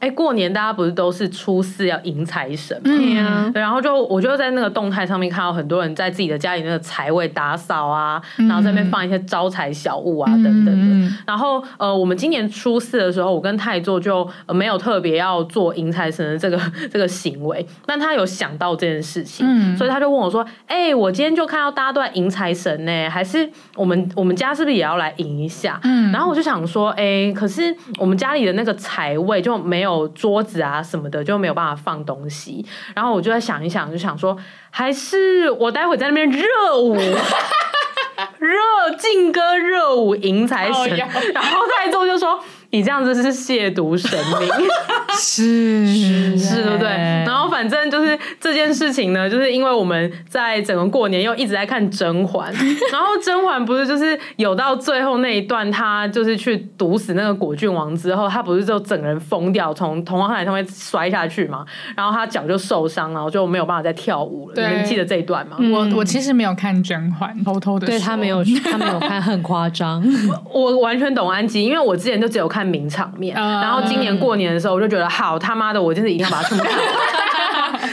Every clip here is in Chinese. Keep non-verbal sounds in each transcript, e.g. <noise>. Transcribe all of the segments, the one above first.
哎，过年大家不是都是初四要迎财神吗？对呀。然后就我就在那个动态上面看到很多人在自己的家里那个财位打扫啊，然后在那边放一些招财小物啊等等的。然后呃，我们今年初四的时候，我跟太座就没有特别要做迎财神的这个 <laughs> 这个行为，但他有想到这件事情，嗯所以他就问我说：“哎，我今天就看到大家都在迎财神呢，还是我们我们家是不是也要来迎一下？”嗯然后我就想说：“哎，可是我们家里的那个财位就没有。”有桌子啊什么的就没有办法放东西，然后我就在想一想，就想说，还是我待会在那边热舞，<laughs> 热劲歌热舞赢财神，然后太宗就说。你这样子是亵渎神明，<laughs> 是是，是，对不对？然后反正就是这件事情呢，就是因为我们在整个过年又一直在看甄嬛，<laughs> 然后甄嬛不是就是有到最后那一段，她就是去毒死那个果郡王之后，她不是就整个人疯掉，从桐花海上面摔下去嘛，然后她脚就受伤，然后就没有办法再跳舞了。你们记得这一段吗？我我其实没有看甄嬛，偷偷的，对她没有，她没有看，很夸张。<laughs> 我完全懂安吉，因为我之前就只有看。看名场面，然后今年过年的时候，我就觉得好他妈的，我就是一定要把它全部看完。<laughs>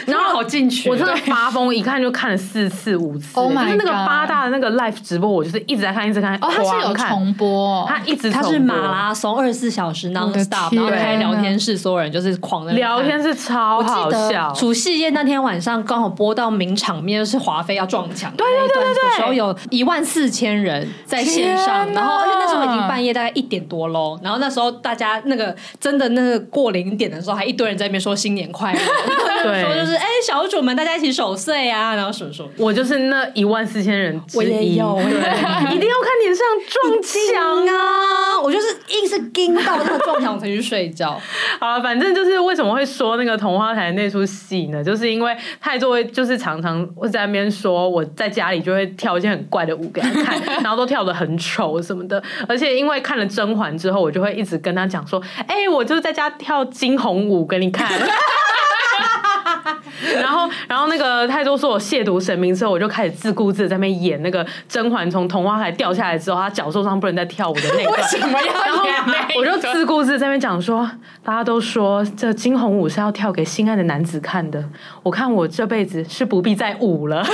然后好进去，我真的发疯，一看就看了四次五次。Oh my God，就是那个八大的那个 live 直播，我就是一直在看，一直看。哦，他是有重播，他一直他是马拉松二十四小时 non stop，然后开聊天室，所有人就是狂的聊天室，超好笑。除夕夜那天晚上刚好播到名场面，就是华妃要撞墙，对对对对对，时候有一万四千人在线上，然后而且那时候已经半夜大概一点多喽，然后那时候大家那个真的那个过零点的时候，还一堆人在那边说新年快乐，<laughs> 对，说就是哎。小主们，大家一起守岁啊！然后什么什么，我就是那一万四千人之一，我也有，对，一定要看脸上撞墙啊！<laughs> 我就是硬是盯到那个撞墙，我才去睡觉。<laughs> 好了，反正就是为什么会说那个桐花台那出戏呢？就是因为太座会就是常常会在那边说，我在家里就会跳一些很怪的舞给他看，<laughs> 然后都跳得很丑什么的。而且因为看了甄嬛之后，我就会一直跟他讲说：“哎、欸，我就是在家跳惊鸿舞给你看。” <laughs> 然后，然后那个太多说我亵渎神明之后，我就开始自顾自在那边演那个甄嬛从桐花台掉下来之后，她脚受伤不能再跳舞的那段。为什么要演那个？我就自顾自在那边讲说，大家都说这惊鸿舞是要跳给心爱的男子看的，我看我这辈子是不必再舞了。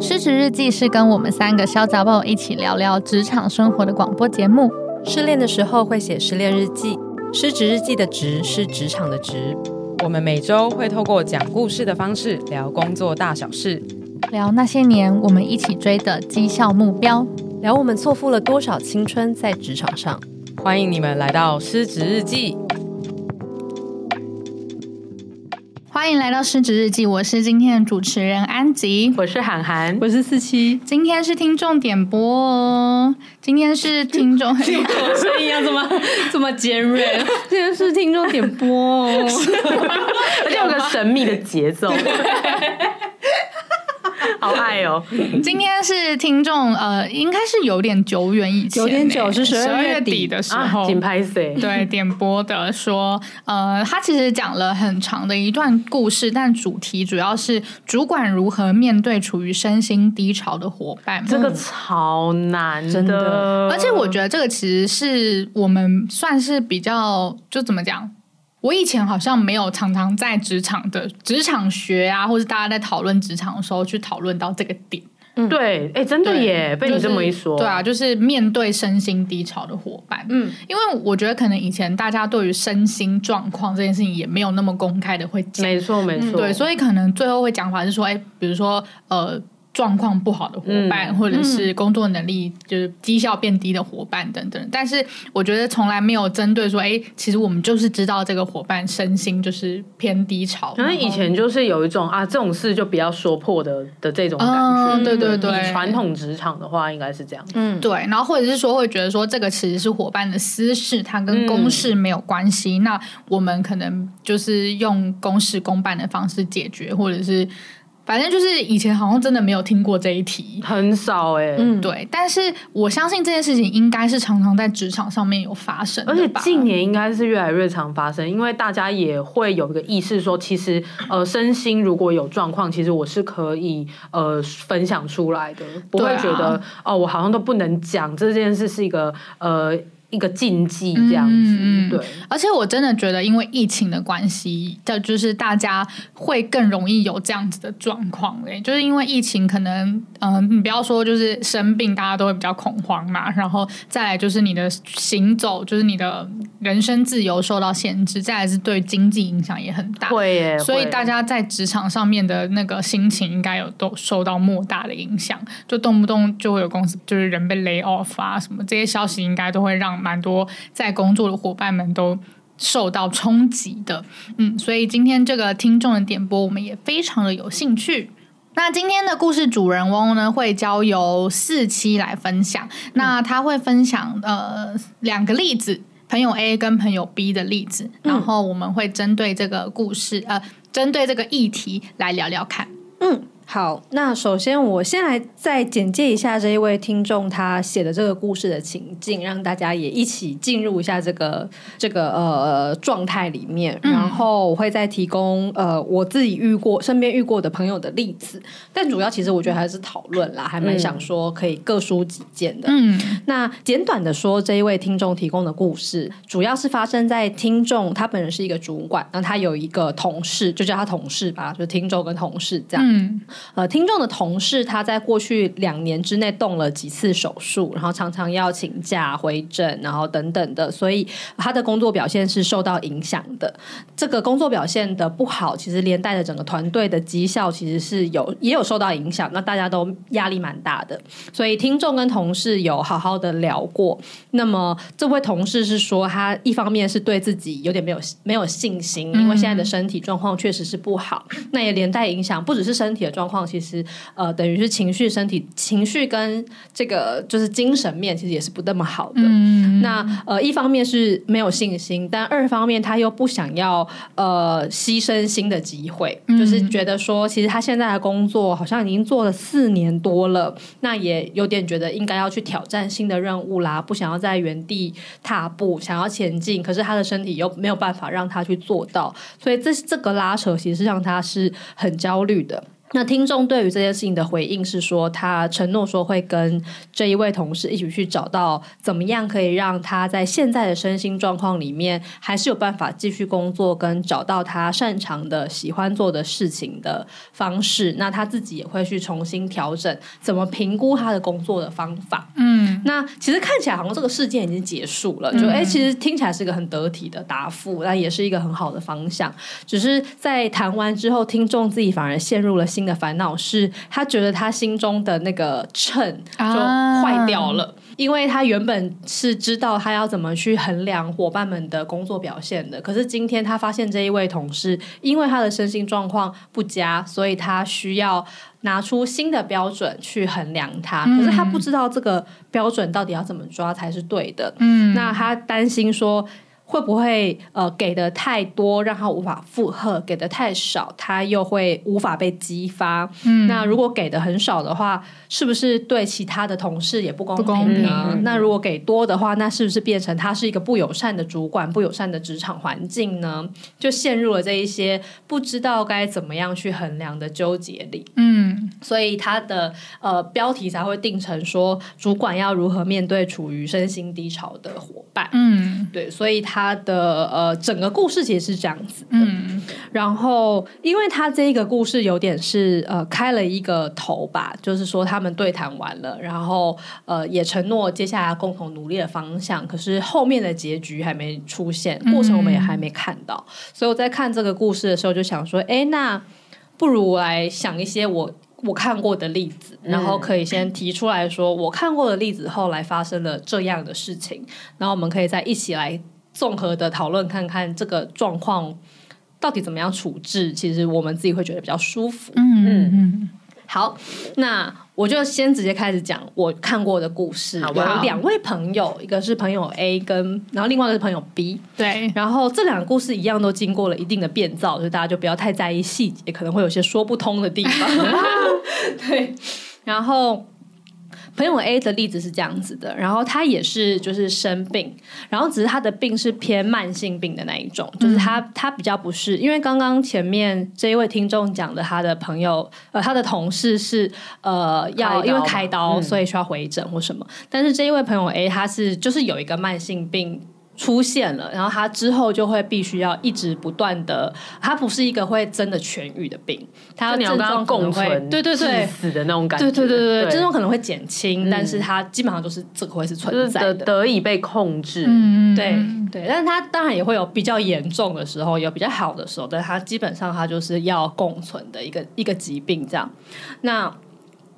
失职日记是跟我们三个小杂宝一起聊聊职场生活的广播节目。失恋的时候会写失恋日记。失职日记的职是职场的职，我们每周会透过讲故事的方式聊工作大小事，聊那些年我们一起追的绩效目标，聊我们错付了多少青春在职场上。欢迎你们来到失职日记。欢迎来到失职日记，我是今天的主持人安吉，我是韩寒，我是四七。今天是听众点播哦，今天是听众，听众声音要这么这么尖锐，今天是听众点播哦，<laughs> 而且有个神秘的节奏。<laughs> <laughs> 好爱哦！今天是听众，呃，应该是有点久远以前，有点久是十二月底的时候，紧拍谁？对，<laughs> 点播的说，呃，他其实讲了很长的一段故事，但主题主要是主管如何面对处于身心低潮的伙伴，这个超难，真的。而且我觉得这个其实是我们算是比较，就怎么讲？我以前好像没有常常在职场的职场学啊，或是大家在讨论职场的时候去讨论到这个点。嗯，对，哎、欸，真的耶，被你这么一说，对啊，就是面对身心低潮的伙伴。嗯，因为我觉得可能以前大家对于身心状况这件事情也没有那么公开的会讲，没错没错，对，所以可能最后会讲法是说，哎、欸，比如说呃。状况不好的伙伴，嗯、或者是工作能力就是绩效变低的伙伴等等，但是我觉得从来没有针对说，哎，其实我们就是知道这个伙伴身心就是偏低潮。可能以前就是有一种啊，这种事就不要说破的的这种感觉。嗯、对对对，传统职场的话应该是这样。嗯，对。然后或者是说会觉得说，这个其实是伙伴的私事，它跟公事没有关系。嗯、那我们可能就是用公事公办的方式解决，或者是。反正就是以前好像真的没有听过这一题，很少哎、欸。嗯，对。但是我相信这件事情应该是常常在职场上面有发生，而且近年应该是越来越常发生，因为大家也会有一个意识说，其实呃身心如果有状况，其实我是可以呃分享出来的，不会觉得、啊、哦我好像都不能讲这件事是一个呃。一个禁忌这样子，嗯、对。而且我真的觉得，因为疫情的关系，就就是大家会更容易有这样子的状况嘞。就是因为疫情，可能嗯、呃，你不要说就是生病，大家都会比较恐慌嘛。然后再来就是你的行走，就是你的人身自由受到限制。再来是对经济影响也很大，会耶。所以大家在职场上面的那个心情，应该有都受到莫大的影响。就动不动就会有公司就是人被 lay off 啊，什么这些消息，应该都会让。蛮多在工作的伙伴们都受到冲击的，嗯，所以今天这个听众的点播，我们也非常的有兴趣。那今天的故事主人翁呢，会交由四期来分享。那他会分享呃两个例子，朋友 A 跟朋友 B 的例子，然后我们会针对这个故事，呃，针对这个议题来聊聊看，嗯。好，那首先我先来再简介一下这一位听众他写的这个故事的情境，让大家也一起进入一下这个这个呃状态里面。然后我会再提供呃我自己遇过、身边遇过的朋友的例子，但主要其实我觉得还是讨论啦，还蛮想说可以各抒己见的。嗯，那简短的说，这一位听众提供的故事，主要是发生在听众他本人是一个主管，那他有一个同事，就叫他同事吧，就是听众跟同事这样。嗯呃，听众的同事他在过去两年之内动了几次手术，然后常常要请假回诊，然后等等的，所以他的工作表现是受到影响的。这个工作表现的不好，其实连带的整个团队的绩效其实是有也有受到影响，那大家都压力蛮大的。所以听众跟同事有好好的聊过。那么这位同事是说，他一方面是对自己有点没有没有信心，因为现在的身体状况确实是不好，那也连带影响不只是身体的状况。况其实呃，等于是情绪、身体情绪跟这个就是精神面，其实也是不那么好的。嗯、那呃，一方面是没有信心，但二方面他又不想要呃牺牲新的机会，嗯、就是觉得说，其实他现在的工作好像已经做了四年多了，那也有点觉得应该要去挑战新的任务啦，不想要在原地踏步，想要前进，可是他的身体又没有办法让他去做到，所以这这个拉扯其实让他是很焦虑的。那听众对于这件事情的回应是说，他承诺说会跟这一位同事一起去找到怎么样可以让他在现在的身心状况里面还是有办法继续工作，跟找到他擅长的、喜欢做的事情的方式。那他自己也会去重新调整怎么评估他的工作的方法。嗯，那其实看起来好像这个事件已经结束了，就哎，其实听起来是一个很得体的答复，那也是一个很好的方向。只是在谈完之后，听众自己反而陷入了新的烦恼是，他觉得他心中的那个秤就坏掉了，啊、因为他原本是知道他要怎么去衡量伙伴们的工作表现的，可是今天他发现这一位同事因为他的身心状况不佳，所以他需要拿出新的标准去衡量他，可是他不知道这个标准到底要怎么抓才是对的。嗯，那他担心说。会不会呃给的太多让他无法负荷，给的太少他又会无法被激发？嗯，那如果给的很少的话，是不是对其他的同事也不公平呢？平那如果给多的话，那是不是变成他是一个不友善的主管、不友善的职场环境呢？就陷入了这一些不知道该怎么样去衡量的纠结里。嗯，所以他的呃标题才会定成说，主管要如何面对处于身心低潮的伙伴？嗯，对，所以他。他的呃，整个故事其实是这样子的。嗯，然后因为他这一个故事有点是呃开了一个头吧，就是说他们对谈完了，然后呃也承诺接下来共同努力的方向，可是后面的结局还没出现，过程我们也还没看到，嗯、所以我在看这个故事的时候就想说，哎，那不如我来想一些我我看过的例子，然后可以先提出来说，我看过的例子后来发生了这样的事情，然后我们可以再一起来。综合的讨论，看看这个状况到底怎么样处置，其实我们自己会觉得比较舒服。嗯嗯嗯。好，那我就先直接开始讲我看过的故事。有两位朋友，一个是朋友 A 跟，然后另外一个是朋友 B。对，然后这两个故事一样都经过了一定的变造，所以大家就不要太在意细节，可能会有些说不通的地方。<laughs> 对，然后。朋友 A 的例子是这样子的，然后他也是就是生病，然后只是他的病是偏慢性病的那一种，就是他他比较不是，因为刚刚前面这一位听众讲的他的朋友呃他的同事是呃要因为开刀所以需要回诊或什么，嗯，但是这一位朋友 A 他是就是有一个慢性病。出现了，然后他之后就会必须要一直不断的，他不是一个会真的痊愈的病，他症状共存，对对对，死的那种感觉，对对对对对，症状可能会减轻，但是他基本上都是这个会是存在的，得以被控制，嗯对对，但是他当然也会有比较严重的时候，有比较好的时候，但他基本上他就是要共存的一个一个疾病这样，那。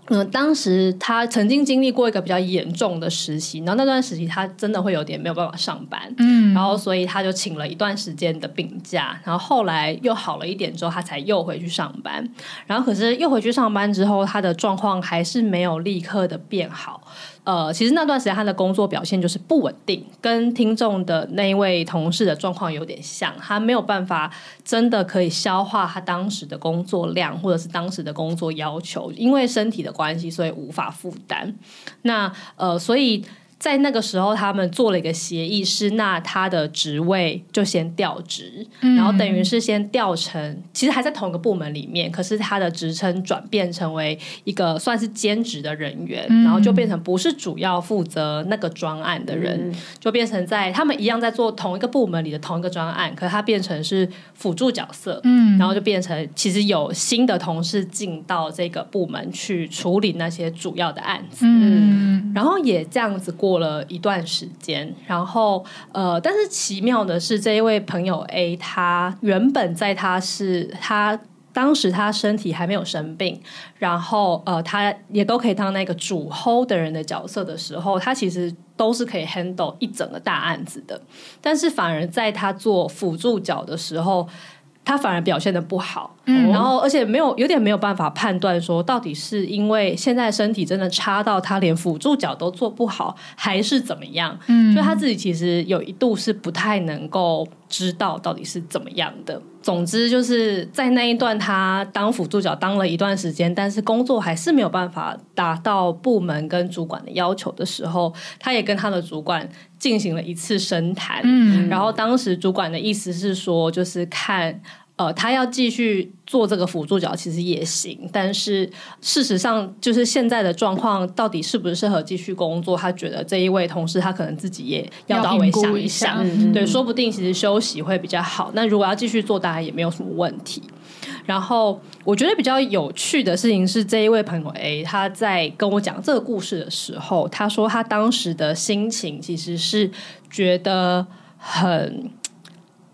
嗯，当时他曾经经历过一个比较严重的实习，然后那段时期他真的会有点没有办法上班，嗯，然后所以他就请了一段时间的病假，然后后来又好了一点之后，他才又回去上班，然后可是又回去上班之后，他的状况还是没有立刻的变好。呃，其实那段时间他的工作表现就是不稳定，跟听众的那一位同事的状况有点像，他没有办法真的可以消化他当时的工作量，或者是当时的工作要求，因为身体的关系，所以无法负担。那呃，所以。在那个时候，他们做了一个协议，是那他的职位就先调职，嗯，然后等于是先调成，其实还在同一个部门里面，可是他的职称转变成为一个算是兼职的人员，嗯，然后就变成不是主要负责那个专案的人，嗯，就变成在他们一样在做同一个部门里的同一个专案，可是他变成是辅助角色，嗯，然后就变成其实有新的同事进到这个部门去处理那些主要的案子，嗯，然后也这样子过。了一段时间，然后呃，但是奇妙的是，这一位朋友 A，他原本在他是他当时他身体还没有生病，然后呃，他也都可以当那个主 hold 的人的角色的时候，他其实都是可以 handle 一整个大案子的。但是反而在他做辅助角的时候，他反而表现得不好，嗯，然后而且没有有点没有办法判断说到底是因为现在身体真的差到他连辅助脚都做不好，还是怎么样？嗯，所以他自己其实有一度是不太能够知道到底是怎么样的。总之就是在那一段他当辅助脚当了一段时间，但是工作还是没有办法达到部门跟主管的要求的时候，他也跟他的主管进行了一次深谈。嗯，然后当时主管的意思是说，就是看。呃，他要继续做这个辅助角，其实也行。但是事实上，就是现在的状况到底适不适合继续工作？他觉得这一位同事，他可能自己也要稍微想一想。嗯、对，说不定其实休息会比较好。那如果要继续做，当然也没有什么问题。然后我觉得比较有趣的事情是，这一位朋友 A 他在跟我讲这个故事的时候，他说他当时的心情其实是觉得很。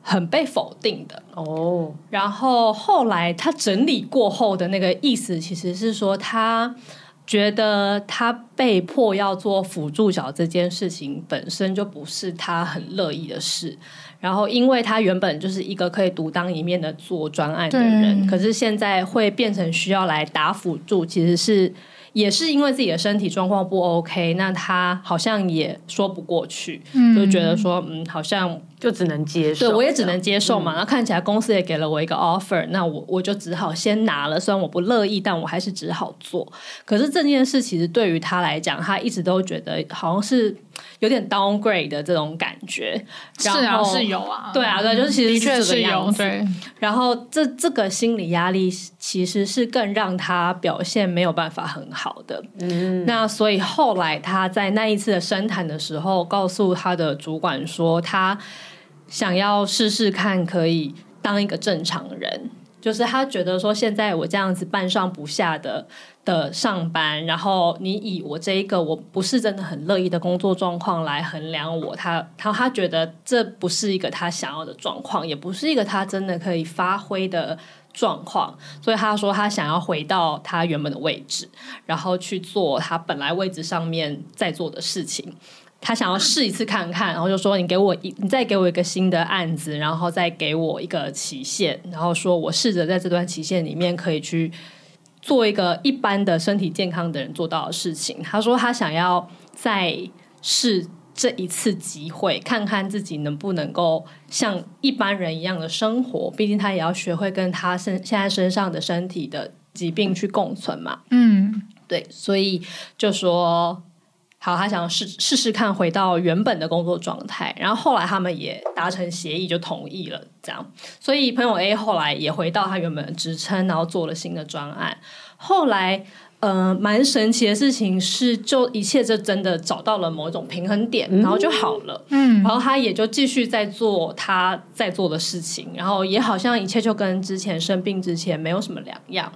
很被否定的哦，oh. 然后后来他整理过后的那个意思，其实是说他觉得他被迫要做辅助角这件事情本身就不是他很乐意的事，然后因为他原本就是一个可以独当一面的做专案的人，可是现在会变成需要来打辅助，其实是。也是因为自己的身体状况不 OK，那他好像也说不过去，嗯、就觉得说，嗯，好像就只能接受。对，我也只能接受嘛。那、嗯、看起来公司也给了我一个 offer，那我我就只好先拿了。虽然我不乐意，但我还是只好做。可是这件事其实对于他来讲，他一直都觉得好像是。有点 downgrade 的这种感觉，是啊，是有啊，对啊，对，就是其实是这个样子。的确是有，对。然后这这个心理压力其实是更让他表现没有办法很好的。嗯，那所以后来他在那一次的深谈的时候，告诉他的主管说，他想要试试看可以当一个正常人，就是他觉得说，现在我这样子半上不下的。的上班，然后你以我这一个我不是真的很乐意的工作状况来衡量我，他他他觉得这不是一个他想要的状况，也不是一个他真的可以发挥的状况，所以他说他想要回到他原本的位置，然后去做他本来位置上面在做的事情，他想要试一次看看，然后就说你给我一，你再给我一个新的案子，然后再给我一个期限，然后说我试着在这段期限里面可以去。做一个一般的身体健康的人做到的事情。他说他想要再试这一次机会，看看自己能不能够像一般人一样的生活。毕竟他也要学会跟他身现在身上的身体的疾病去共存嘛。嗯，对，所以就说。好，他想试试试看回到原本的工作状态，然后后来他们也达成协议，就同意了这样。所以朋友 A 后来也回到他原本的职称，然后做了新的专案。后来，呃，蛮神奇的事情是，就一切就真的找到了某一种平衡点，然后就好了。嗯，然后他也就继续在做他在做的事情，然后也好像一切就跟之前生病之前没有什么两样。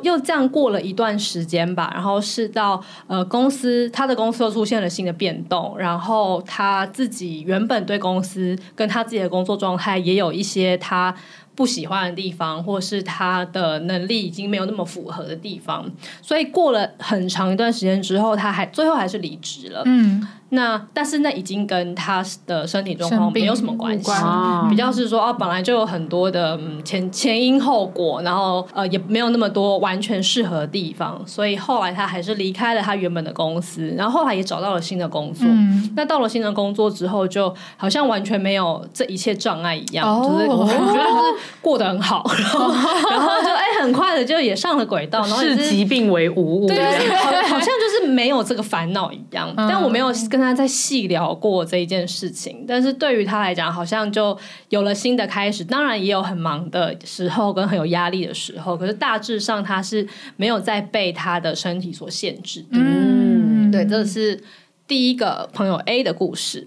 又这样过了一段时间吧，然后是到呃公司，他的公司又出现了新的变动，然后他自己原本对公司跟他自己的工作状态也有一些他不喜欢的地方，或是他的能力已经没有那么符合的地方，所以过了很长一段时间之后，他还最后还是离职了。嗯。那但是那已经跟他的身体状况没有什么关系，关。比较是说啊，本来就有很多的前前因后果，然后呃也没有那么多完全适合的地方，所以后来他还是离开了他原本的公司，然后后来也找到了新的工作。嗯、那到了新的工作之后，就好像完全没有这一切障碍一样，哦、就是我觉得就是过得很好，然后 <laughs> 然后就哎很快的就也上了轨道，然后视疾病为无物，对，好好像就是没有这个烦恼一样，嗯、但我没有。跟他在细聊过这一件事情，但是对于他来讲，好像就有了新的开始。当然也有很忙的时候，跟很有压力的时候。可是大致上，他是没有再被他的身体所限制的。嗯，对，这是第一个朋友 A 的故事。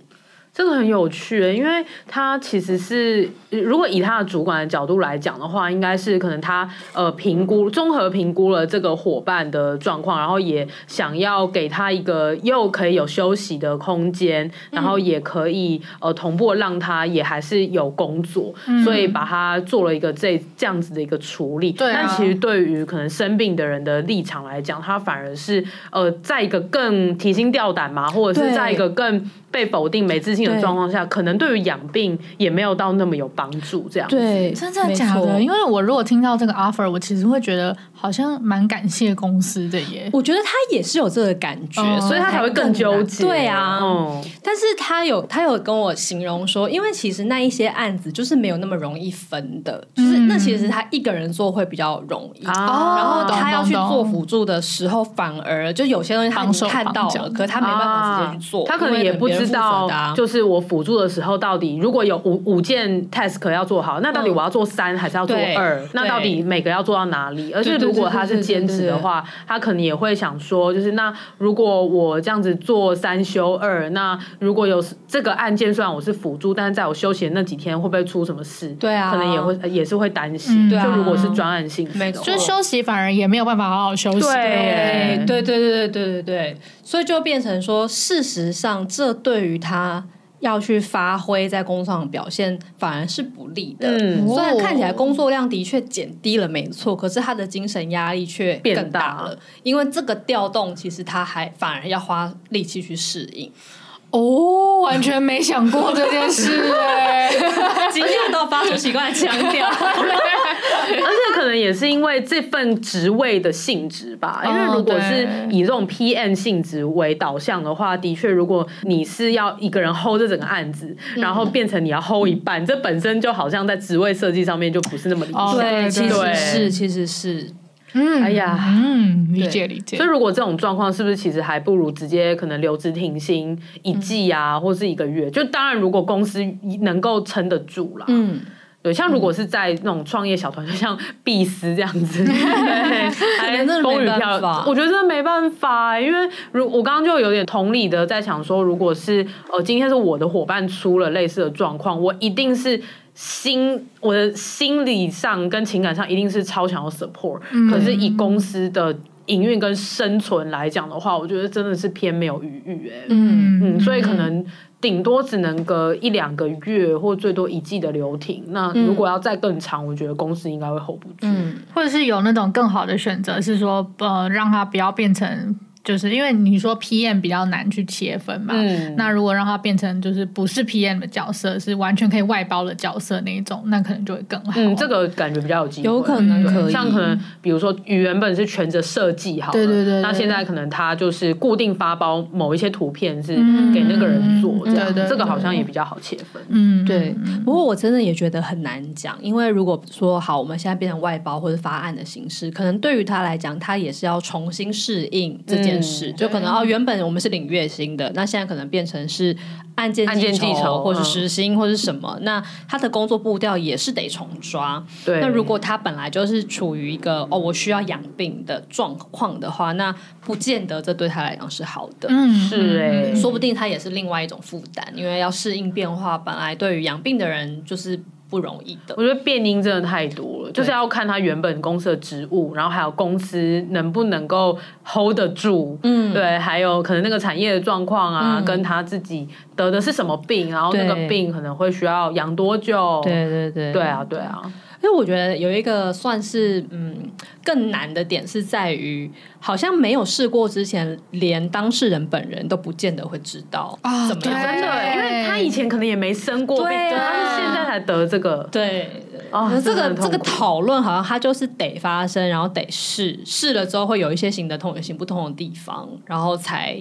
这个很有趣，因为他其实是，如果以他的主管的角度来讲的话，应该是可能他呃评估综合评估了这个伙伴的状况，然后也想要给他一个又可以有休息的空间，然后也可以呃同步让他也还是有工作，嗯、所以把他做了一个这这样子的一个处理。对啊、但其实对于可能生病的人的立场来讲，他反而是呃在一个更提心吊胆嘛，或者是在一个更被否定、没自信的状况下，可能对于养病也没有到那么有帮助，这样子。对，真的假的？因为我如果听到这个 offer，我其实会觉得好像蛮感谢公司的耶。我觉得他也是有这个感觉，嗯、所以他才会更纠结。对啊，嗯、但是他有他有跟我形容说，因为其实那一些案子就是没有那么容易分的，就是那其实他一个人做会比较容易，嗯、然后他要去做辅助的时候，反而就有些东西他已经看到了，可是他没办法直接去做，他可能也不知道，就是我辅助的时候，到底如果有五五件 task 要做好，那到底我要做三还是要做二？那到底每个要做到哪里？而且如果他是兼职的话，他可能也会想说，就是那如果我这样子做三休二，那如果有这个案件，虽然我是辅助，但是在我休息那几天，会不会出什么事？对啊，可能也会也是会担心。就如果是专案性，没错，就休息反而也没有办法好好休息。对，对，对，对，对，对，对，所以就变成说，事实上这。于他要去发挥在工作上的表现，反而是不利的。嗯，虽然看起来工作量的确减低了，没错，可是他的精神压力却更大了。因为这个调动，其实他还反而要花力气去适应。哦，完全没想过这件事哎，今天都发出奇怪的腔调，<laughs> 而且可能也是因为这份职位的性质吧。因为如果是以这种 PM 性质为导向的话，的确，如果你是要一个人 hold 这整个案子，然后变成你要 hold 一半，这本身就好像在职位设计上面就不是那么理想。对，其实是，其实是。嗯，哎呀，嗯，理解理解。所以如果这种状况，是不是其实还不如直接可能留职停薪一季啊，嗯、或是一个月？就当然，如果公司能够撑得住啦。嗯，对，像如果是在那种创业小团，就像碧斯这样子，<laughs> 对，还风雨飘摇，我觉得真的没办法，因为如我刚刚就有点同理的在想说，如果是呃今天是我的伙伴出了类似的状况，我一定是。心，我的心理上跟情感上一定是超想要 support，嗯，可是以公司的营运跟生存来讲的话，我觉得真的是偏没有余裕哎，嗯嗯，所以可能顶多只能隔一两个月，或最多一季的流停。那如果要再更长，我觉得公司应该会 hold 不住，嗯，或者是有那种更好的选择，是说呃，让它不要变成。就是因为你说 PM 比较难去切分嘛，嗯，那如果让它变成就是不是 PM 的角色，是完全可以外包的角色那一种，那可能就会更好。嗯，这个感觉比较有机会，有可能可以。像可能比如说原本是全责设计好，对对对，那现在可能他就是固定发包某一些图片是给那个人做，这样，对对，这个好像也比较好切分。嗯，对。不过我真的也觉得很难讲，因为如果说好，我们现在变成外包或者发案的形式，可能对于他来讲，他也是要重新适应这件事，就可能哦，原本我们是领月薪的，那现在可能变成是案件计酬，或是时薪，或是什么，那他的工作步调也是得重抓。对，那如果他本来就是处于一个哦，我需要养病的状况的话，那不见得这对他来讲是好的。嗯，是哎，说不定他也是另外一种负担，因为要适应变化，本来对于养病的人就是。不容易的，我觉得变因真的太多了，就是要看他原本公司的职务，然后还有公司能不能够 hold 得住，嗯，对，还有可能那个产业的状况啊，嗯、跟他自己得的是什么病，然后那个病可能会需要养多久，对对对，对啊对啊。因为我觉得有一个算是嗯更难的点是在于，好像没有试过之前，连当事人本人都不见得会知道啊，怎么样？真的，因为他以前可能也没生过病，对啊，他是现在才得这个，对。哦，这个这个讨论好像它就是得发生，然后得试，试了之后会有一些行得通，有行不通的地方，然后才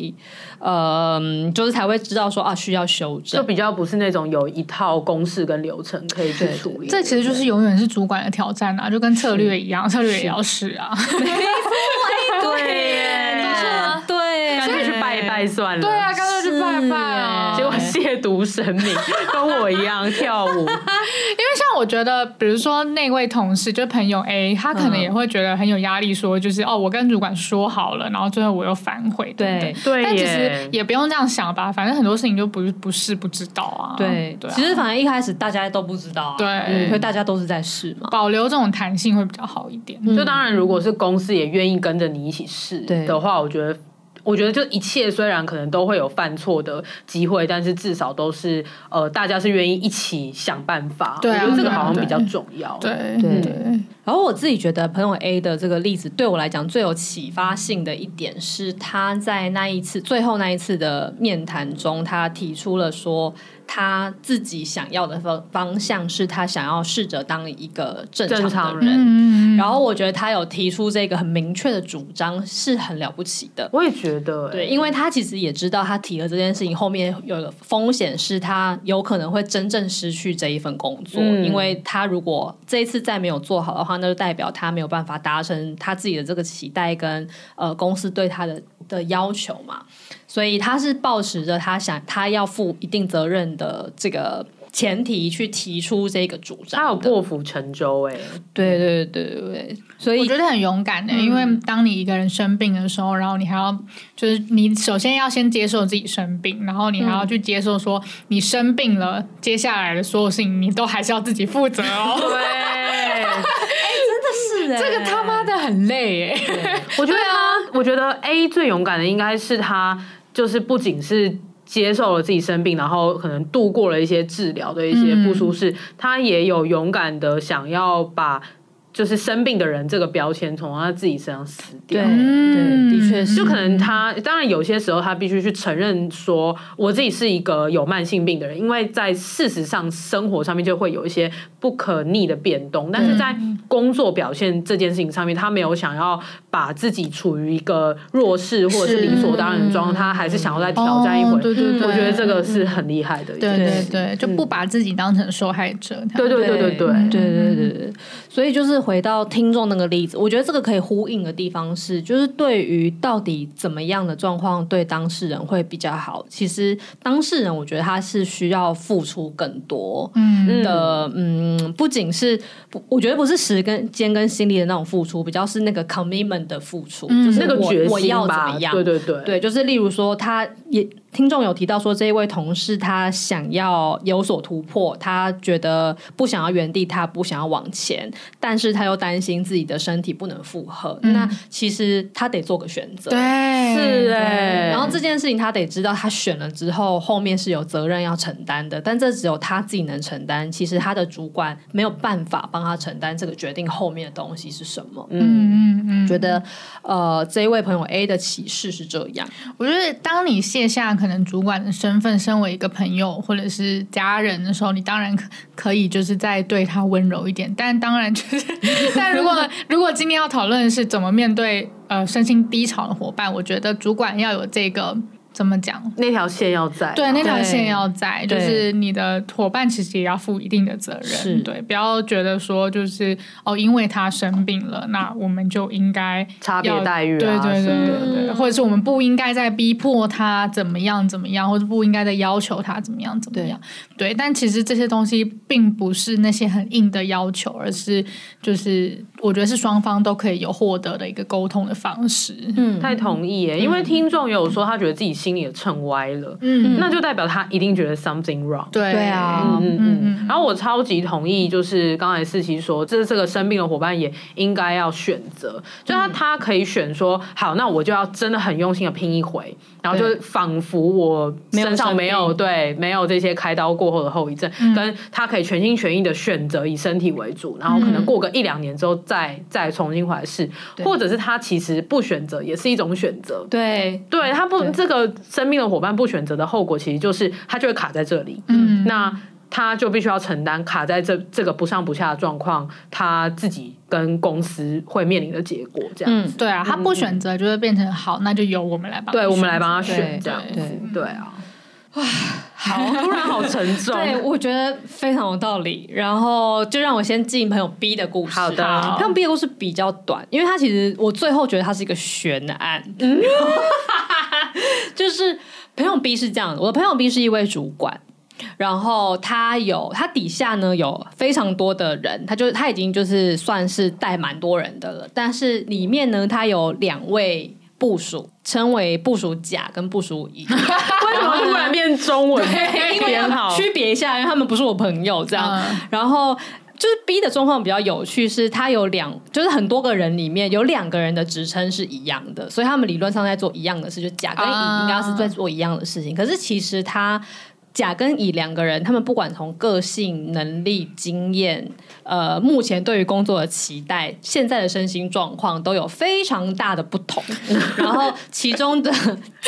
呃，就是才会知道说啊需要修正，就比较不是那种有一套公式跟流程可以去处理。这其实就是永远是主管的挑战啊，就跟策略一样，策略也要试啊。<laughs> 没错，<laughs> 对耶，你说对，干脆去拜一拜算了。对啊，干脆去拜拜啊，结果亵渎神明，跟我一样跳舞。我觉得，比如说那位同事，就是朋友 A，他可能也会觉得很有压力，说就是、嗯、哦，我跟主管说好了，然后最后我又反悔，对对。但其实也不用这样想吧，反正很多事情就不不是不知道啊。对对，其实反正一开始大家都不知道、啊，对，因为大家都是在试嘛，保留这种弹性会比较好一点。就当然，如果是公司也愿意跟着你一起试的话，我觉得。我觉得就一切虽然可能都会有犯错的机会，但是至少都是呃，大家是愿意一起想办法。对啊，我觉得这个好像比较重要。对对对。然后我自己觉得朋友 A 的这个例子对我来讲最有启发性的一点是，他在那一次最后那一次的面谈中，他提出了说。他自己想要的方方向是他想要试着当一个正常的人，常然后我觉得他有提出这个很明确的主张是很了不起的。我也觉得、欸，对，因为他其实也知道他提了这件事情后面有个风险，是他有可能会真正失去这一份工作，嗯、因为他如果这一次再没有做好的话，那就代表他没有办法达成他自己的这个期待跟呃公司对他的的要求嘛。所以他是抱持着他想他要负一定责任的这个前提去提出这个主张，他有破釜沉舟哎，对对对对，所以我觉得很勇敢的，嗯、因为当你一个人生病的时候，然后你还要就是你首先要先接受自己生病，然后你还要去接受说你生病了，嗯、接下来的所有事情你都还是要自己负责哦。对，哎、欸，真的是哎，<laughs> 这个他妈的很累哎，我觉得 A 最勇敢的应该是他。就是不仅是接受了自己生病，然后可能度过了一些治疗的一些不舒适，嗯、他也有勇敢的想要把。就是生病的人这个标签从他自己身上撕掉，对，对，的确是。就可能他当然有些时候他必须去承认说，我自己是一个有慢性病的人，因为在事实上生活上面就会有一些不可逆的变动，但是在工作表现这件事情上面，他没有想要把自己处于一个弱势或者是理所当然的状况，他还是想要再挑战一回。对对对，我觉得这个是很厉害的一件事。对对对，就不把自己当成受害者。对对对对对对对对对，所以就是。回到听众那个例子，我觉得这个可以呼应的地方是，就是对于到底怎么样的状况对当事人会比较好。其实当事人，我觉得他是需要付出更多的，嗯，嗯，不仅是不，我觉得不是时间跟心力的那种付出，比较是那个 commitment 的付出，嗯、就是那个决心吧。我要怎么样？对对对，对，就是例如说，他也听众有提到说，这一位同事他想要有所突破，他觉得不想要原地踏步，想要往前，但是他又担心自己的身体不能负荷。嗯、那其实他得做个选择，对，是哎。然后这件事情他得知道，他选了之后，后面是有责任要承担的，但这只有他自己能承担。其实他的主管没有办法帮他承担这个决定后面的东西是什么。嗯嗯嗯，觉得呃，这一位朋友 A 的启示是这样。我觉得当你卸下可能主管的身份，身为一个朋友或者是家人的时候，你当然可可以就是再对他温柔一点。但当然就是，<laughs> 但如果如果今天要讨论的是怎么面对呃身心低潮的伙伴，我觉得主管要有这个。怎么讲？那条线要在，对，那条线要在，就是你的伙伴其实也要负一定的责任，是。对，不要觉得说就是哦，因为他生病了，那我们就应该差别待遇，对对对对对，或者是我们不应该再逼迫他怎么样怎么样，或者不应该再要求他怎么样怎么样，对，但其实这些东西并不是那些很硬的要求，而是就是我觉得是双方都可以有获得的一个沟通的方式。嗯，太同意耶，因为听众有说他觉得自己。心里也秤歪了，嗯，那就代表他一定觉得 something wrong，对。对啊，嗯嗯嗯。然后我超级同意，就是刚才四七说，这这个生病的伙伴也应该要选择，就他他可以选说，好，那我就要真的很用心的拼一回，然后就仿佛我身上没有对没有这些开刀过后的后遗症，跟他可以全心全意的选择以身体为主，然后可能过个一两年之后再再重新回来试，或者是他其实不选择也是一种选择，对对，他不这个。生命的伙伴不选择的后果，其实就是他就会卡在这里。嗯，那他就必须要承担卡在这这个不上不下的状况，他自己跟公司会面临的结果。这样子，嗯、对啊，他不选择就会变成好，那就由我们来帮，对我们来帮他选对这样子。对，对啊，哇，好，突然好沉重。<laughs> 对，我觉得非常有道理。然后就让我先进朋友 B 的故事。好的，朋友 B 的故事比较短，因为他其实我最后觉得他是一个悬案。嗯 <laughs> 就是朋友 B 是这样的，我的朋友 B 是一位主管，然后他有他底下呢有非常多的人，他就他已经就是算是带蛮多人的了，但是里面呢他有两位部署，称为部署甲跟部署乙。<laughs> 为什么突然变中文？<laughs> <laughs> 因为要区别一下，因为他们不是我朋友这样，嗯、然后。就是 B 的状况比较有趣，是他有两，就是很多个人里面有两个人的职称是一样的，所以他们理论上在做一样的事，就甲跟乙应该是在做一样的事情，可是其实他。甲跟乙两个人，他们不管从个性、能力、经验，呃，目前对于工作的期待，现在的身心状况都有非常大的不同。<laughs> 然后其中的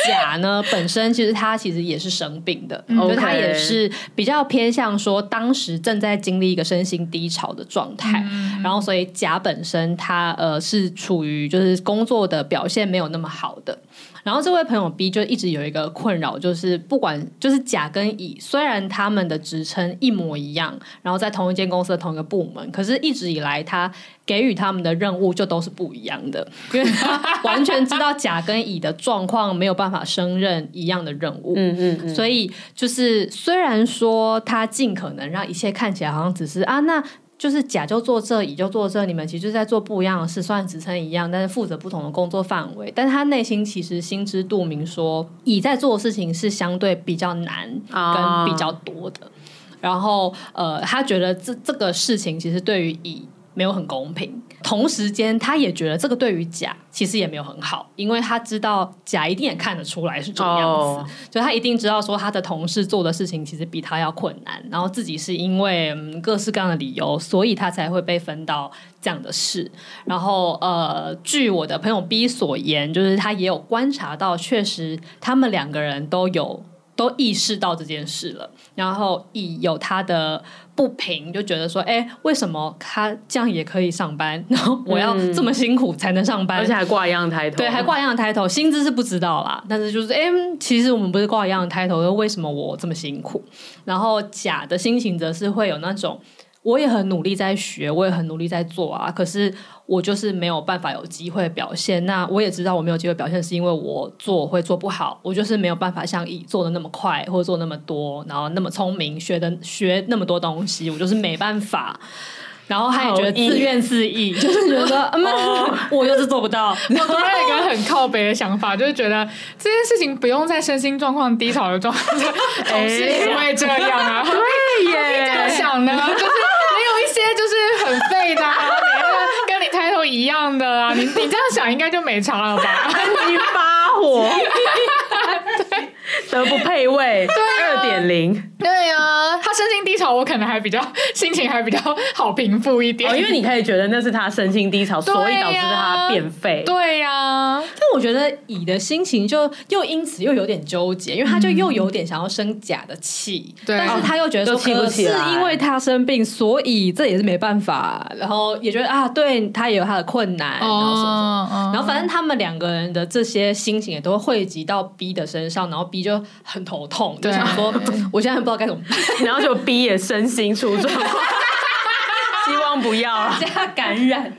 甲呢，本身其实他其实也是生病的，就、嗯、他也是比较偏向说当时正在经历一个身心低潮的状态。嗯、然后所以甲本身他呃是处于就是工作的表现没有那么好的。然后这位朋友 B 就一直有一个困扰，就是不管就是甲跟乙，虽然他们的职称一模一样，然后在同一间公司的同一个部门，可是一直以来他给予他们的任务就都是不一样的，因为他 <laughs> 完全知道甲跟乙的状况没有办法胜任一样的任务，嗯嗯嗯，所以就是虽然说他尽可能让一切看起来好像只是啊那。就是甲就做这，乙就做这，你们其实就是在做不一样的事，虽然职称一样，但是负责不同的工作范围。但是他内心其实心知肚明，说乙在做的事情是相对比较难跟比较多的。Oh. 然后呃，他觉得这这个事情其实对于乙。没有很公平，同时间他也觉得这个对于甲其实也没有很好，因为他知道甲一定也看得出来是这样子，oh. 就他一定知道说他的同事做的事情其实比他要困难，然后自己是因为、嗯、各式各样的理由，所以他才会被分到这样的事。然后呃，据我的朋友 B 所言，就是他也有观察到，确实他们两个人都有。都意识到这件事了，然后乙有他的不平，就觉得说，哎，为什么他这样也可以上班，然后我要这么辛苦才能上班，<laughs> 而且还挂一样的 title，对，还挂一样的 title，薪资是不知道啦，但是就是，哎，其实我们不是挂一样的 title，为什么我这么辛苦？然后甲的心情则是会有那种。我也很努力在学，我也很努力在做啊，可是我就是没有办法有机会表现。那我也知道我没有机会表现，是因为我做会做不好，我就是没有办法像乙做的那么快，或者做那么多，然后那么聪明，学的学那么多东西，我就是没办法。然后他也觉得自怨自艾，<laughs> 就是觉得 <laughs> 嗯，我就是做不到。我突然有一个很靠北的想法，<laughs> 就是觉得这件事情不用在身心状况低潮的状态下，同事因为这样啊，对耶，这样想呢，就是你有一些就是很废的，每个跟你抬头一样的啊，你你这样想应该就没差了吧？你发火。德不配位，二点零。对呀，他身心低潮，我可能还比较心情还比较好平复一点。哦，因为你可以觉得那是他身心低潮，<laughs> 所以导致他变废。对呀，但我觉得乙的心情就又因此又有点纠结，因为他就又有点想要生甲的气，但是他又觉得说可是因为他生病，所以这也是没办法。然后也觉得啊，对他也有他的困难，然后什么什么，然后反正他们两个人的这些心情也都会汇集到 B 的身上，然后 B 就很头痛，就想说 <laughs> 我现在不知道该怎么办，<laughs> 然后就 B 也身心出状况，<laughs> 希望不要加感染。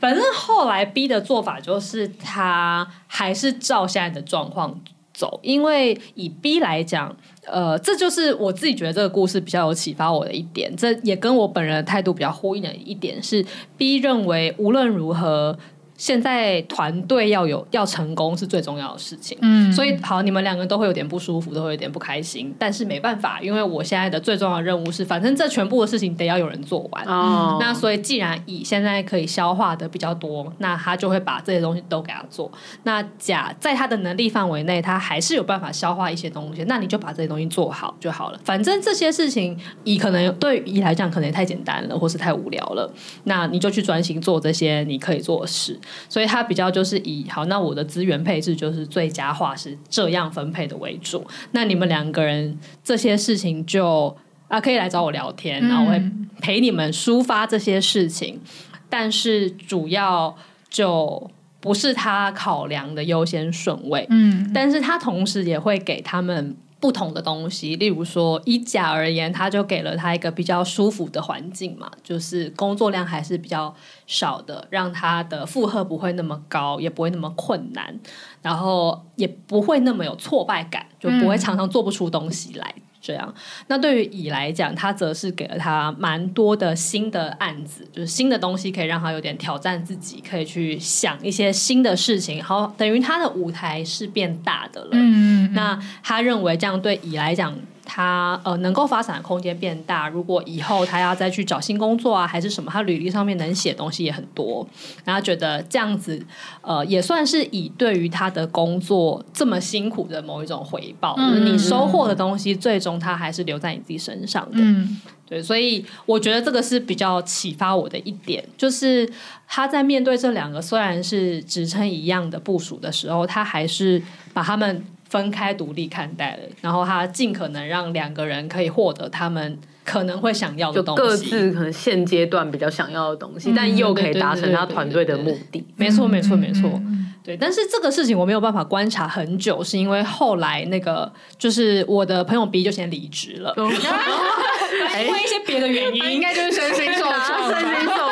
反正后来 B 的做法就是他还是照现在的状况走，因为以 B 来讲，呃，这就是我自己觉得这个故事比较有启发我的一点，这也跟我本人的态度比较呼应的一点是，B 认为无论如何。现在团队要有要成功是最重要的事情，嗯，所以好，你们两个都会有点不舒服，都会有点不开心，但是没办法，因为我现在的最重要的任务是，反正这全部的事情得要有人做完，哦，那所以既然乙现在可以消化的比较多，那他就会把这些东西都给他做。那甲在他的能力范围内，他还是有办法消化一些东西，那你就把这些东西做好就好了。反正这些事情乙可能对乙来讲可能也太简单了，或是太无聊了，那你就去专心做这些你可以做的事。所以他比较就是以好，那我的资源配置就是最佳化是这样分配的为主。那你们两个人这些事情就啊可以来找我聊天，然后我会陪你们抒发这些事情。但是主要就不是他考量的优先顺位。嗯，但是他同时也会给他们。不同的东西，例如说以甲而言，他就给了他一个比较舒服的环境嘛，就是工作量还是比较少的，让他的负荷不会那么高，也不会那么困难，然后也不会那么有挫败感，就不会常常做不出东西来。嗯这样，那对于乙来讲，他则是给了他蛮多的新的案子，就是新的东西可以让他有点挑战自己，可以去想一些新的事情。好，等于他的舞台是变大的了。嗯，那他认为这样对乙来讲。他呃能够发展的空间变大，如果以后他要再去找新工作啊，还是什么，他履历上面能写东西也很多。然后觉得这样子呃也算是以对于他的工作这么辛苦的某一种回报，嗯、就是你收获的东西最终他还是留在你自己身上的。嗯、对，所以我觉得这个是比较启发我的一点，就是他在面对这两个虽然是职称一样的部署的时候，他还是把他们。分开独立看待了，然后他尽可能让两个人可以获得他们可能会想要的东西，各自可能现阶段比较想要的东西，嗯、但又可以达成他团队的目的。没错，没错，没错。对，但是这个事情我没有办法观察很久，是因为后来那个就是我的朋友 B 就先离职了，<laughs> 因为一些别的原因，应该就是身心受创，<laughs> 身心受创，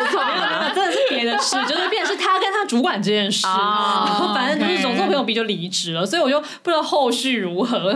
<laughs> 就是变成是他跟他主管这件事，然后反正就是总做朋友 B 就离职了，所以我就不知道后续如何。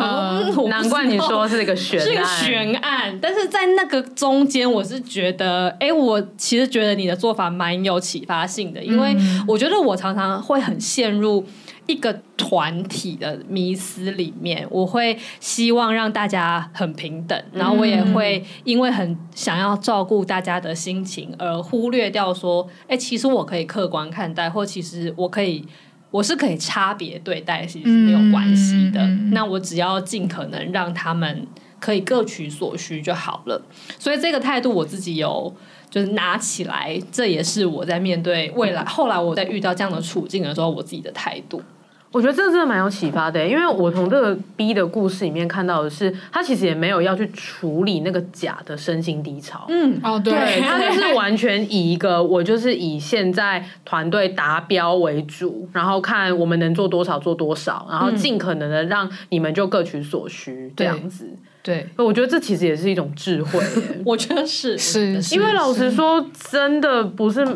难怪你说是一个悬案，是个悬案。但是在那个中间，我是觉得，哎，我其实觉得你的做法蛮有启发性的，因为我觉得我常常会很。陷入一个团体的迷思里面，我会希望让大家很平等，然后我也会因为很想要照顾大家的心情而忽略掉说，哎，其实我可以客观看待，或其实我可以，我是可以差别对待，其实没有关系的。那我只要尽可能让他们可以各取所需就好了。所以这个态度我自己有。就是拿起来，这也是我在面对未来。后来我在遇到这样的处境的时候，我自己的态度。我觉得这真的蛮有启发的，因为我从这个 B 的故事里面看到的是，他其实也没有要去处理那个假的身心低潮。嗯，哦，对，对，他就是完全以一个我就是以现在团队达标为主，然后看我们能做多少做多少，然后尽可能的让你们就各取所需这样子。对，我觉得这其实也是一种智慧。<laughs> 我觉得是是，因为老实说，真的不是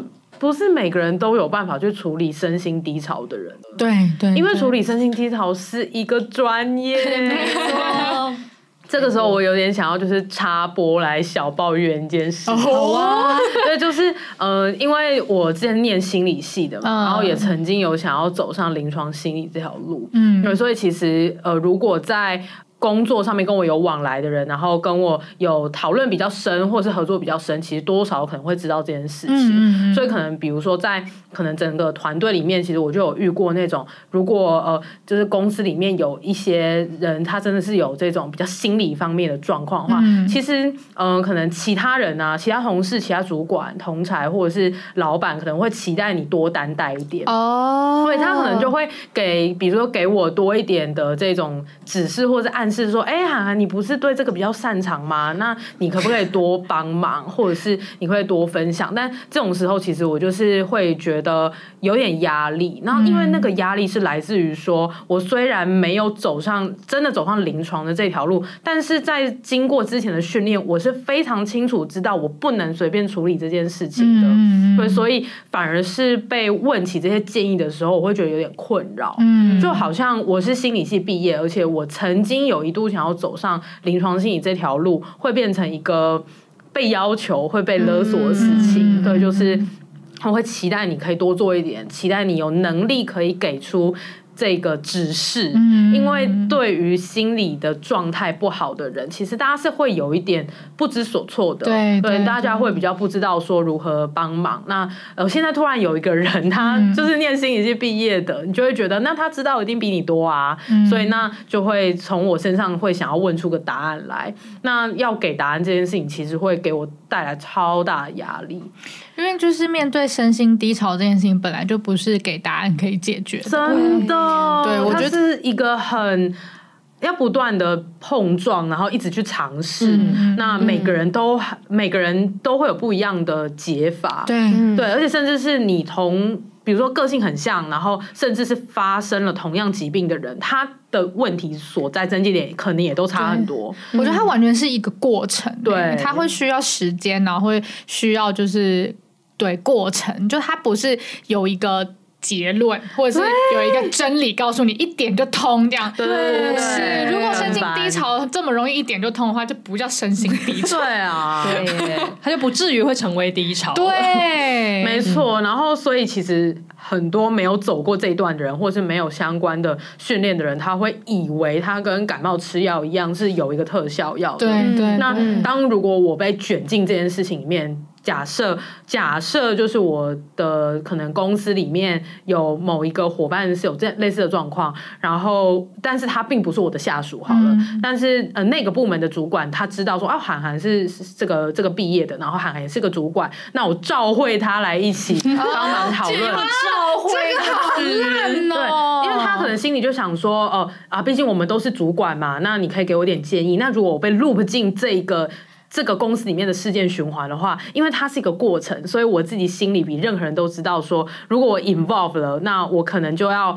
不是每个人都有办法去处理身心低潮的人。对对，因为处理身心低潮是一个专业。<laughs> 这个时候我有点想要就是插播来小抱怨一件事。好啊，<laughs> 对，就是呃，因为我之前念心理系的嘛，嗯、然后也曾经有想要走上临床心理这条路，嗯，所以其实呃，如果在工作上面跟我有往来的人，然后跟我有讨论比较深，或是合作比较深，其实多多少少可能会知道这件事情。嗯嗯、所以可能比如说在可能整个团队里面，其实我就有遇过那种，如果呃就是公司里面有一些人，他真的是有这种比较心理方面的状况的话，嗯、其实嗯、呃、可能其他人啊、其他同事、其他主管、同才或者是老板可能会期待你多担待一点。哦，所以他可能就会给，比如说给我多一点的这种指示或者暗示。是说，哎、欸，涵涵，你不是对这个比较擅长吗？那你可不可以多帮忙，或者是你可以多分享？但这种时候，其实我就是会觉得有点压力。然后，因为那个压力是来自于说，我虽然没有走上真的走上临床的这条路，但是在经过之前的训练，我是非常清楚知道我不能随便处理这件事情的。对，所以反而是被问起这些建议的时候，我会觉得有点困扰。嗯，就好像我是心理系毕业，而且我曾经有。一度想要走上临床心理这条路，会变成一个被要求、会被勒索的事情。对，就是他会期待你可以多做一点，期待你有能力可以给出。这个指示，因为对于心理的状态不好的人，其实大家是会有一点不知所措的。对，对，大家会比较不知道说如何帮忙。那呃，现在突然有一个人，他就是念心理系毕业的，你就会觉得，那他知道一定比你多啊，所以那就会从我身上会想要问出个答案来。那要给答案这件事情，其实会给我带来超大的压力。因为就是面对身心低潮这件事情，本来就不是给答案可以解决的。真的，对，我觉得是一个很要不断的碰撞，然后一直去尝试。嗯、那每个人都、嗯、每个人都会有不一样的解法。对对，而且甚至是你同，比如说个性很像，然后甚至是发生了同样疾病的人，他的问题所在症结点可能也都差很多。我觉得它完全是一个过程，对，它会需要时间，然后会需要就是。对，过程就它不是有一个结论，或者是有一个真理告诉你一点就通这样。对，是。如果身心低潮这么容易一点就通的话，就不叫身心低潮。对啊，对，它就不至于会成为低潮。对，<laughs> 没错。然后，所以其实很多没有走过这一段的人，或是没有相关的训练的人，他会以为他跟感冒吃药一样，是有一个特效药。对对。那当如果我被卷进这件事情里面。假设假设就是我的可能公司里面有某一个伙伴是有这样类似的状况，然后但是他并不是我的下属好了，嗯、但是呃那个部门的主管他知道说啊韩寒是这个这个毕业的，然后韩寒也是个主管，那我召会他来一起 <laughs> 帮忙讨论，哦、召会他，对，因为他可能心里就想说哦啊，毕竟我们都是主管嘛，那你可以给我点建议，那如果我被 loop 进这个。这个公司里面的事件循环的话，因为它是一个过程，所以我自己心里比任何人都知道说，如果我 involve 了，那我可能就要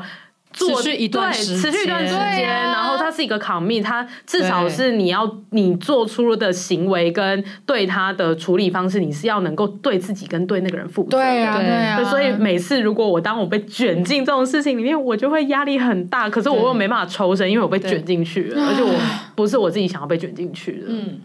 做持续一段时间，持续一段时间，啊、然后它是一个 commit，它至少是你要你做出的行为跟对他的处理方式，你是要能够对自己跟对那个人负责的。对啊，对啊。所以每次如果我当我被卷进这种事情里面，我就会压力很大，可是我又没办法抽身，因为我被卷进去了，而且我不是我自己想要被卷进去的。嗯。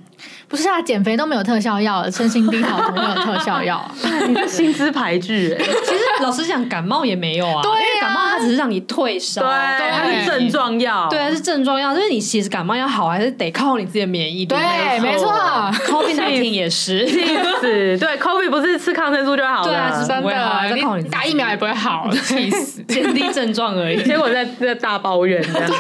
不是啊，减肥都没有特效药，身心低潮都没有特效药？<laughs> 你的薪资排拒哎。<laughs> 其实老实讲，感冒也没有啊。对，因为感冒它只是让你退烧，对，它是症状药。对，它是症状药。就是你其实感冒要好，还是得靠你自己的免疫力。对，没错。COVID-19 也是，气死。对，COVID 不是吃抗生素就会好了。对啊，真的，你打疫苗也不会好，气死，<laughs> 减低症状而已。结果在在大抱怨这样。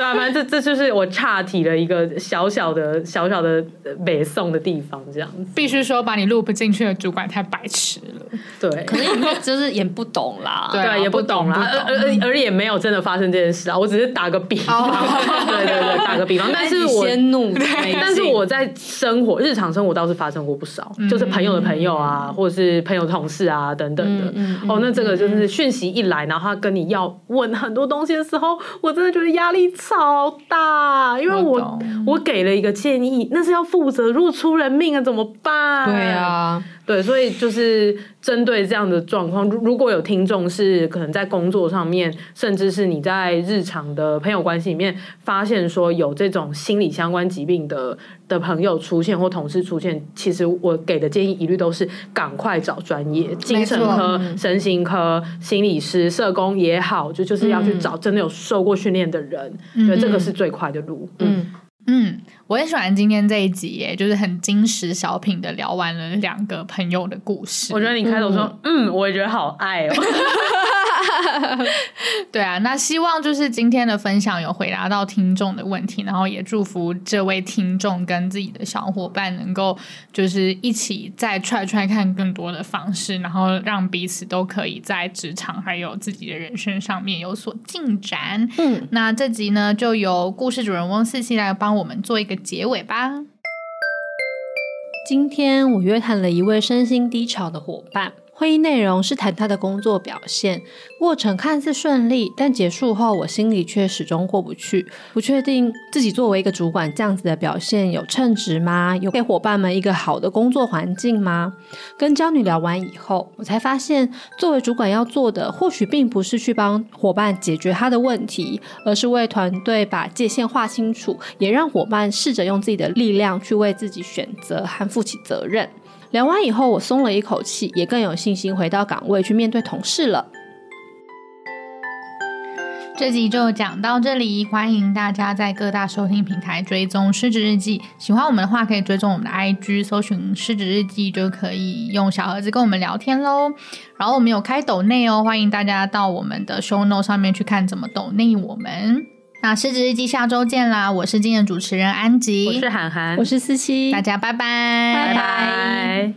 对啊，反正这这就是我岔题了一个小小的小小的。北宋的地方这样子，必须说把你录不进去的主管太白痴了。对，可能就是也不懂啦，<laughs> 对，也不懂啦，而而而也没有真的发生这件事啊。我只是打个比方，<laughs> 对对对，打个比方。<laughs> 但是我先怒，但是我在生活日常生活倒是发生过不少，就是朋友的朋友啊，或者是朋友同事啊等等的。哦，那这个就是讯息一来，然后他跟你要问很多东西的时候，我真的觉得压力超大，因为我我给了一个建议，那是要负责，如果出人命了怎么办？对啊。对，所以就是针对这样的状况，如果有听众是可能在工作上面，甚至是你在日常的朋友关系里面，发现说有这种心理相关疾病的的朋友出现或同事出现，其实我给的建议一律都是赶快找专业，精神科、身心科、心理师、社工也好，就就是要去找真的有受过训练的人，嗯、对，这个是最快的路。嗯。嗯嗯，我很喜欢今天这一集耶，就是很金石小品的聊完了两个朋友的故事。我觉得你开头说，嗯，嗯，我也觉得好爱哦。<laughs> <laughs> 对啊，那希望就是今天的分享有回答到听众的问题，然后也祝福这位听众跟自己的小伙伴能够就是一起再踹踹看更多的方式，然后让彼此都可以在职场还有自己的人生上面有所进展。嗯，那这集呢就由故事主人翁四七来帮我们做一个结尾吧。今天我约谈了一位身心低潮的伙伴。会议内容是谈他的工作表现，过程看似顺利，但结束后我心里却始终过不去，不确定自己作为一个主管这样子的表现有称职吗？有给伙伴们一个好的工作环境吗？跟娇女聊完以后，我才发现，作为主管要做的，或许并不是去帮伙伴解决他的问题，而是为团队把界限划清楚，也让伙伴试着用自己的力量去为自己选择和负起责任。聊完以后，我松了一口气，也更有信心回到岗位去面对同事了。这集就讲到这里，欢迎大家在各大收听平台追踪《失职日记》。喜欢我们的话，可以追踪我们的 IG，搜寻《失职日记》就可以用小盒子跟我们聊天喽。然后我们有开抖内哦，欢迎大家到我们的 Show Note 上面去看怎么抖内我们。那《失职日记》下周见啦！我是今天的主持人安吉，我是涵涵，我是思琪，大家拜拜，拜拜。